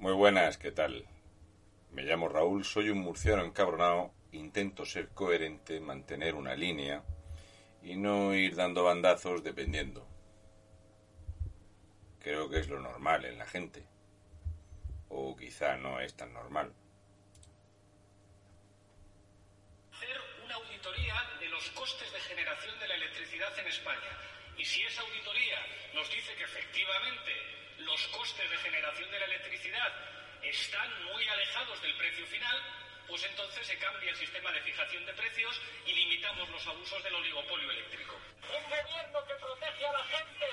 Muy buenas, ¿qué tal? Me llamo Raúl, soy un murciano encabronado, intento ser coherente, mantener una línea y no ir dando bandazos dependiendo. Creo que es lo normal en la gente. O quizá no es tan normal. Hacer una auditoría de los costes de generación de la electricidad en España. Y si esa auditoría nos dice que efectivamente los costes de generación de la electricidad están muy alejados del precio final, pues entonces se cambia el sistema de fijación de precios y limitamos los abusos del oligopolio eléctrico. Un gobierno que protege a la gente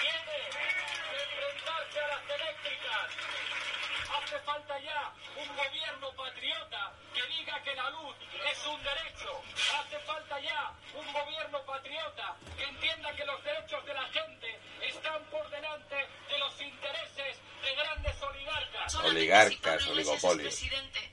tiene que enfrentarse a las eléctricas. Hace falta ya un gobierno patriota que diga que la luz es un derecho. Hace falta ya un gobierno patriota que entienda que los derechos de la gente están por delante de los intereses de grandes oligarcas. Oligarcas, oligopolios. presidente,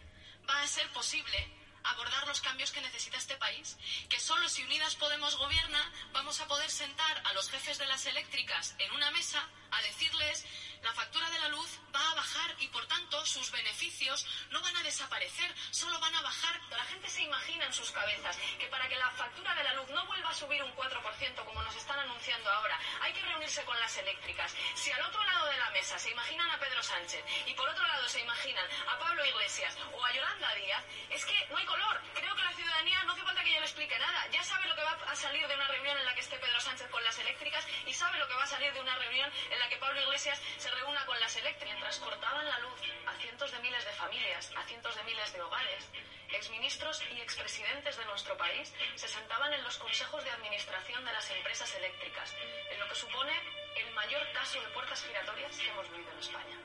va a ser posible abordar los cambios que necesita este país. Que solo si Unidas Podemos gobierna vamos a poder sentar a los jefes de las eléctricas en una mesa a decirles la factura de la luz va a bajar y por tanto sus beneficios no van a desaparecer, solo van a bajar. La gente se imagina en sus cabezas que para que la factura de la luz no vuelva a subir un 4% como nos están anunciando ahora, hay que reunirse con las eléctricas. Si al otro lado de la mesa se imaginan a Pedro Sánchez y por otro lado se imaginan a Pablo Iglesias o a Yolanda Díaz, es que no hay color. Creo que la ciudadanía no hace falta que yo le explique nada. Ya sabe lo que va a salir de una reunión en la que esté Pedro Sánchez con las eléctricas y sabe lo que va a salir de una reunión en la que Pablo Iglesias se reúna con las eléctricas. Mientras cortaban la luz a cientos de miles de familias, a cientos de miles de hogares, exministros y expresidentes de nuestro país se sentaban en los consejos de administración de las empresas eléctricas, en lo que supone el mayor caso de puertas giratorias que hemos vivido en España.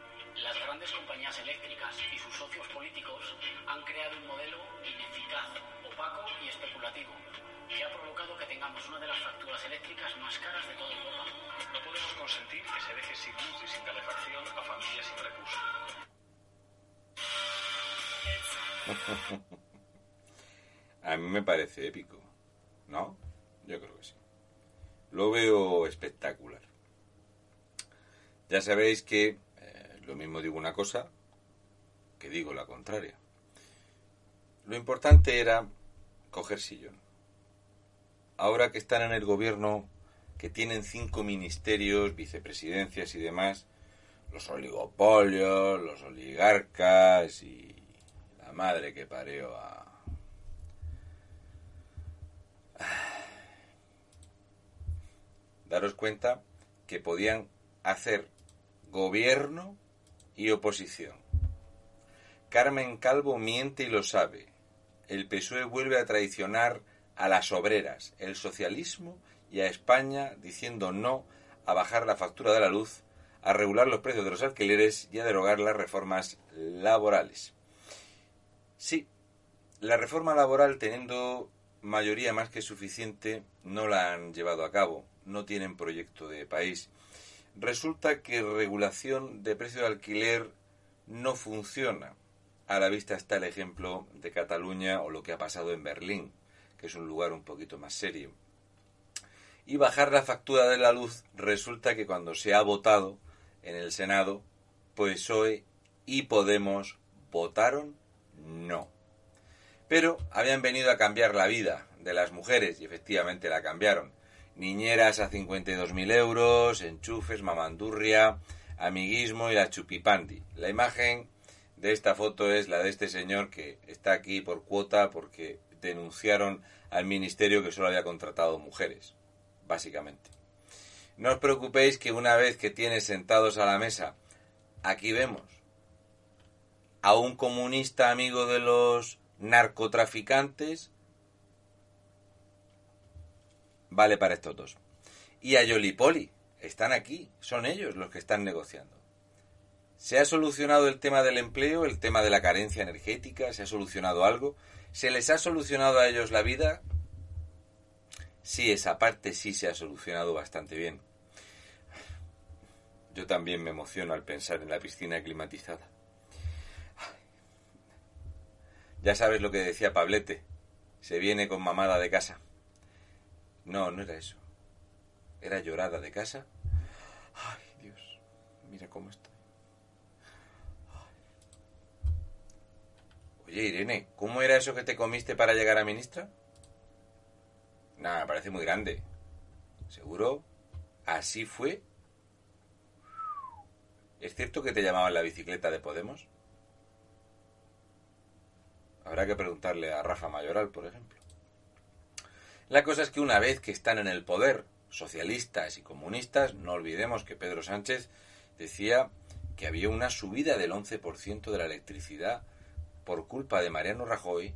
Las grandes compañías eléctricas y sus socios políticos han creado un modelo ineficaz, opaco y especulativo, que ha provocado que tengamos una de las facturas eléctricas más caras de toda Europa. No podemos consentir que se deje sin luz y sin calefacción a familias sin recursos. A mí me parece épico. ¿No? Yo creo que sí. Lo veo espectacular. Ya sabéis que eh, lo mismo digo una cosa que digo la contraria. Lo importante era coger sillón. Ahora que están en el gobierno, que tienen cinco ministerios, vicepresidencias y demás, los oligopolios, los oligarcas y la madre que pareó a... Daros cuenta que podían hacer gobierno y oposición. Carmen Calvo miente y lo sabe. El PSOE vuelve a traicionar a las obreras, el socialismo y a España diciendo no a bajar la factura de la luz, a regular los precios de los alquileres y a derogar las reformas laborales. Sí, la reforma laboral teniendo mayoría más que suficiente no la han llevado a cabo, no tienen proyecto de país. Resulta que regulación de precio de alquiler no funciona. A la vista está el ejemplo de Cataluña o lo que ha pasado en Berlín, que es un lugar un poquito más serio. Y bajar la factura de la luz resulta que cuando se ha votado en el Senado, PSOE y Podemos votaron no. Pero habían venido a cambiar la vida de las mujeres y efectivamente la cambiaron. Niñeras a 52.000 euros, enchufes, mamandurria, amiguismo y la chupipandi. La imagen de esta foto es la de este señor que está aquí por cuota porque denunciaron al ministerio que solo había contratado mujeres, básicamente. No os preocupéis que una vez que tienes sentados a la mesa, aquí vemos a un comunista amigo de los narcotraficantes, vale para estos dos. Y a Yolipoli, están aquí, son ellos los que están negociando. ¿Se ha solucionado el tema del empleo, el tema de la carencia energética? ¿Se ha solucionado algo? ¿Se les ha solucionado a ellos la vida? Sí, esa parte sí se ha solucionado bastante bien. Yo también me emociono al pensar en la piscina climatizada. Ya sabes lo que decía Pablete. Se viene con mamada de casa. No, no era eso. Era llorada de casa. Ay, Dios. Mira cómo estoy. Oye, Irene, ¿cómo era eso que te comiste para llegar a ministra? Nada, me parece muy grande. ¿Seguro? ¿Así fue? ¿Es cierto que te llamaban la bicicleta de Podemos? Habrá que preguntarle a Rafa Mayoral, por ejemplo. La cosa es que una vez que están en el poder, socialistas y comunistas, no olvidemos que Pedro Sánchez decía que había una subida del 11% de la electricidad por culpa de Mariano Rajoy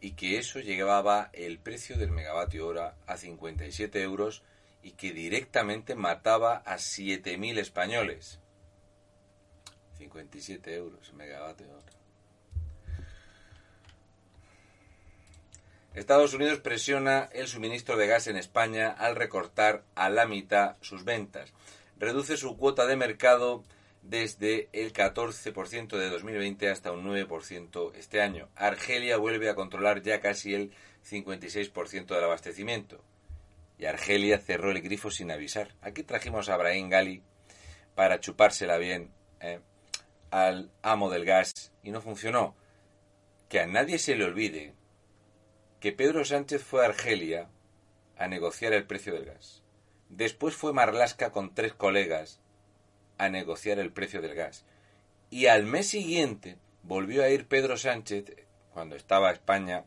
y que eso llevaba el precio del megavatio hora a 57 euros y que directamente mataba a 7.000 españoles. 57 euros megavatio hora. Estados Unidos presiona el suministro de gas en España al recortar a la mitad sus ventas. Reduce su cuota de mercado desde el 14% de 2020 hasta un 9% este año. Argelia vuelve a controlar ya casi el 56% del abastecimiento. Y Argelia cerró el grifo sin avisar. Aquí trajimos a Brahim Gali para chupársela bien eh, al amo del gas y no funcionó. Que a nadie se le olvide que Pedro Sánchez fue a Argelia a negociar el precio del gas. Después fue Marlasca con tres colegas a negociar el precio del gas. Y al mes siguiente volvió a ir Pedro Sánchez, cuando estaba España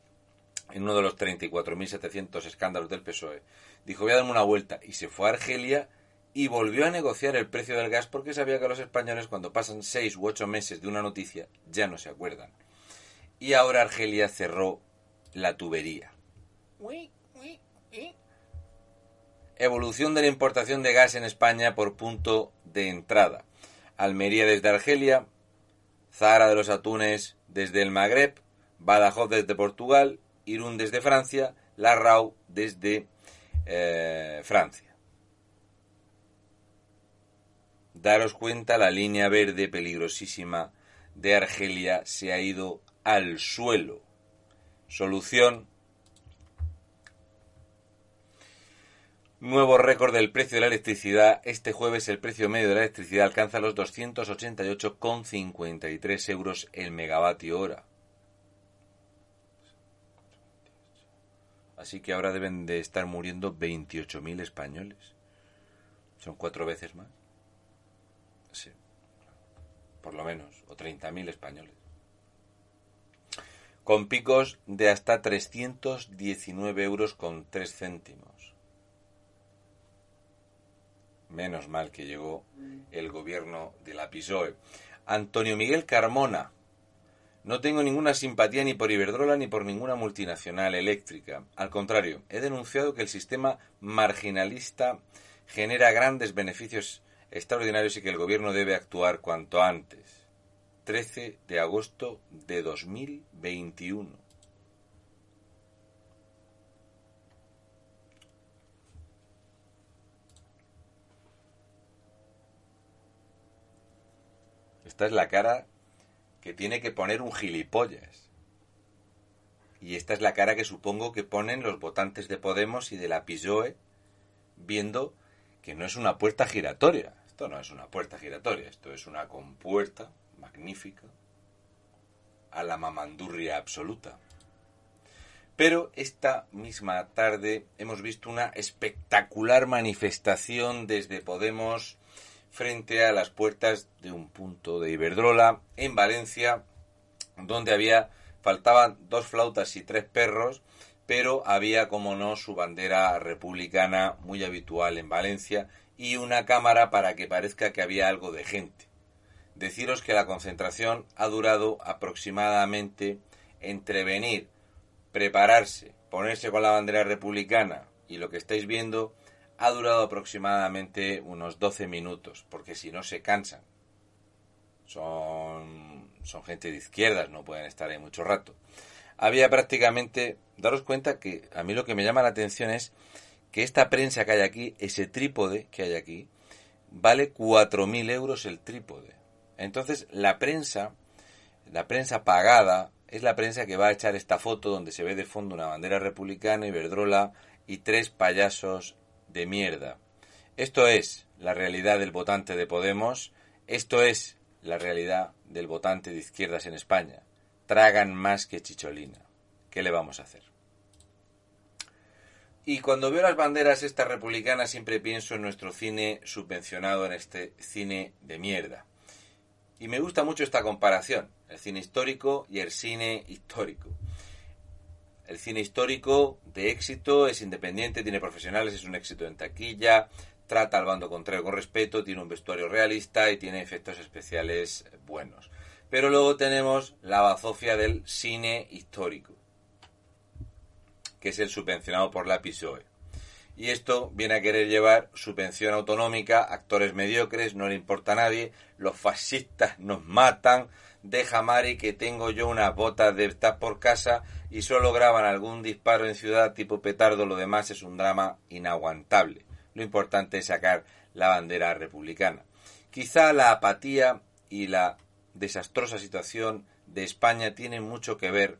en uno de los 34.700 escándalos del PSOE, dijo voy a darme una vuelta y se fue a Argelia y volvió a negociar el precio del gas porque sabía que los españoles cuando pasan seis u ocho meses de una noticia ya no se acuerdan. Y ahora Argelia cerró la tubería. Evolución de la importación de gas en España por punto de entrada. Almería desde Argelia, Zahara de los Atunes desde el Magreb, Badajoz desde Portugal, Irún desde Francia, Larrau desde eh, Francia. Daros cuenta, la línea verde peligrosísima de Argelia se ha ido al suelo. Solución. Nuevo récord del precio de la electricidad. Este jueves el precio medio de la electricidad alcanza los 288,53 euros el megavatio hora. Así que ahora deben de estar muriendo 28.000 españoles. Son cuatro veces más. Sí. Por lo menos. O 30.000 españoles con picos de hasta 319 euros con 3 céntimos. Menos mal que llegó el gobierno de la PISOE. Antonio Miguel Carmona. No tengo ninguna simpatía ni por Iberdrola ni por ninguna multinacional eléctrica. Al contrario, he denunciado que el sistema marginalista genera grandes beneficios extraordinarios y que el gobierno debe actuar cuanto antes. 13 de agosto de 2021. Esta es la cara que tiene que poner un gilipollas. Y esta es la cara que supongo que ponen los votantes de Podemos y de la PISOE viendo que no es una puerta giratoria. Esto no es una puerta giratoria, esto es una compuerta magnífica, a la mamandurria absoluta. Pero esta misma tarde hemos visto una espectacular manifestación desde Podemos frente a las puertas de un punto de Iberdrola en Valencia, donde había faltaban dos flautas y tres perros, pero había, como no, su bandera republicana muy habitual en Valencia y una cámara para que parezca que había algo de gente. Deciros que la concentración ha durado aproximadamente entre venir, prepararse, ponerse con la bandera republicana y lo que estáis viendo ha durado aproximadamente unos 12 minutos, porque si no se cansan. son, son gente de izquierdas, no pueden estar ahí mucho rato. Había prácticamente, daros cuenta que a mí lo que me llama la atención es que esta prensa que hay aquí, ese trípode que hay aquí, vale 4.000 euros el trípode. Entonces la prensa, la prensa pagada, es la prensa que va a echar esta foto donde se ve de fondo una bandera republicana, Iberdrola y tres payasos de mierda. Esto es la realidad del votante de Podemos, esto es la realidad del votante de izquierdas en España. Tragan más que chicholina. ¿Qué le vamos a hacer? Y cuando veo las banderas estas republicanas siempre pienso en nuestro cine subvencionado, en este cine de mierda. Y me gusta mucho esta comparación, el cine histórico y el cine histórico. El cine histórico de éxito es independiente, tiene profesionales, es un éxito en taquilla, trata al bando contrario con respeto, tiene un vestuario realista y tiene efectos especiales buenos. Pero luego tenemos la bazofia del cine histórico, que es el subvencionado por la PSOE. Y esto viene a querer llevar subvención autonómica, actores mediocres, no le importa a nadie, los fascistas nos matan, deja Mari que tengo yo unas botas de estar por casa y solo graban algún disparo en ciudad tipo petardo, lo demás es un drama inaguantable. Lo importante es sacar la bandera republicana. Quizá la apatía y la desastrosa situación de España tienen mucho que ver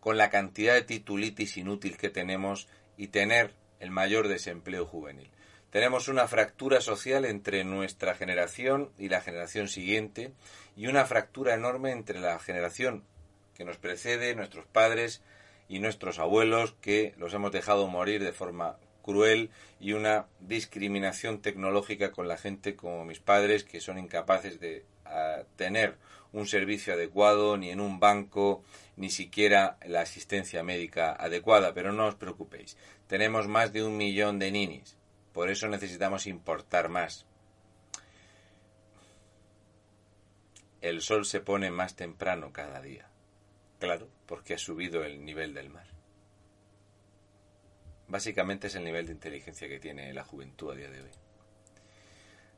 con la cantidad de titulitis inútil que tenemos y tener el mayor desempleo juvenil. Tenemos una fractura social entre nuestra generación y la generación siguiente y una fractura enorme entre la generación que nos precede, nuestros padres y nuestros abuelos, que los hemos dejado morir de forma cruel y una discriminación tecnológica con la gente como mis padres, que son incapaces de ah, tener un servicio adecuado, ni en un banco, ni siquiera la asistencia médica adecuada. Pero no os preocupéis, tenemos más de un millón de ninis, por eso necesitamos importar más. El sol se pone más temprano cada día. Claro, porque ha subido el nivel del mar. Básicamente es el nivel de inteligencia que tiene la juventud a día de hoy.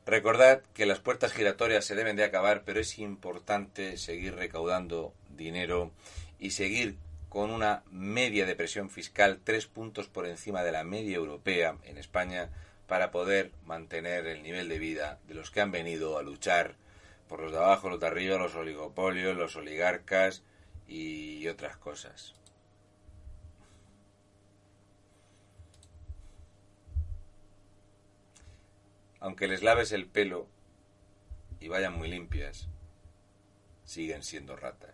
Recordad que las puertas giratorias se deben de acabar, pero es importante seguir recaudando dinero y seguir con una media de presión fiscal tres puntos por encima de la media europea en España para poder mantener el nivel de vida de los que han venido a luchar por los de abajo, los de arriba, los oligopolios, los oligarcas y otras cosas. Aunque les laves el pelo y vayan muy limpias, siguen siendo ratas.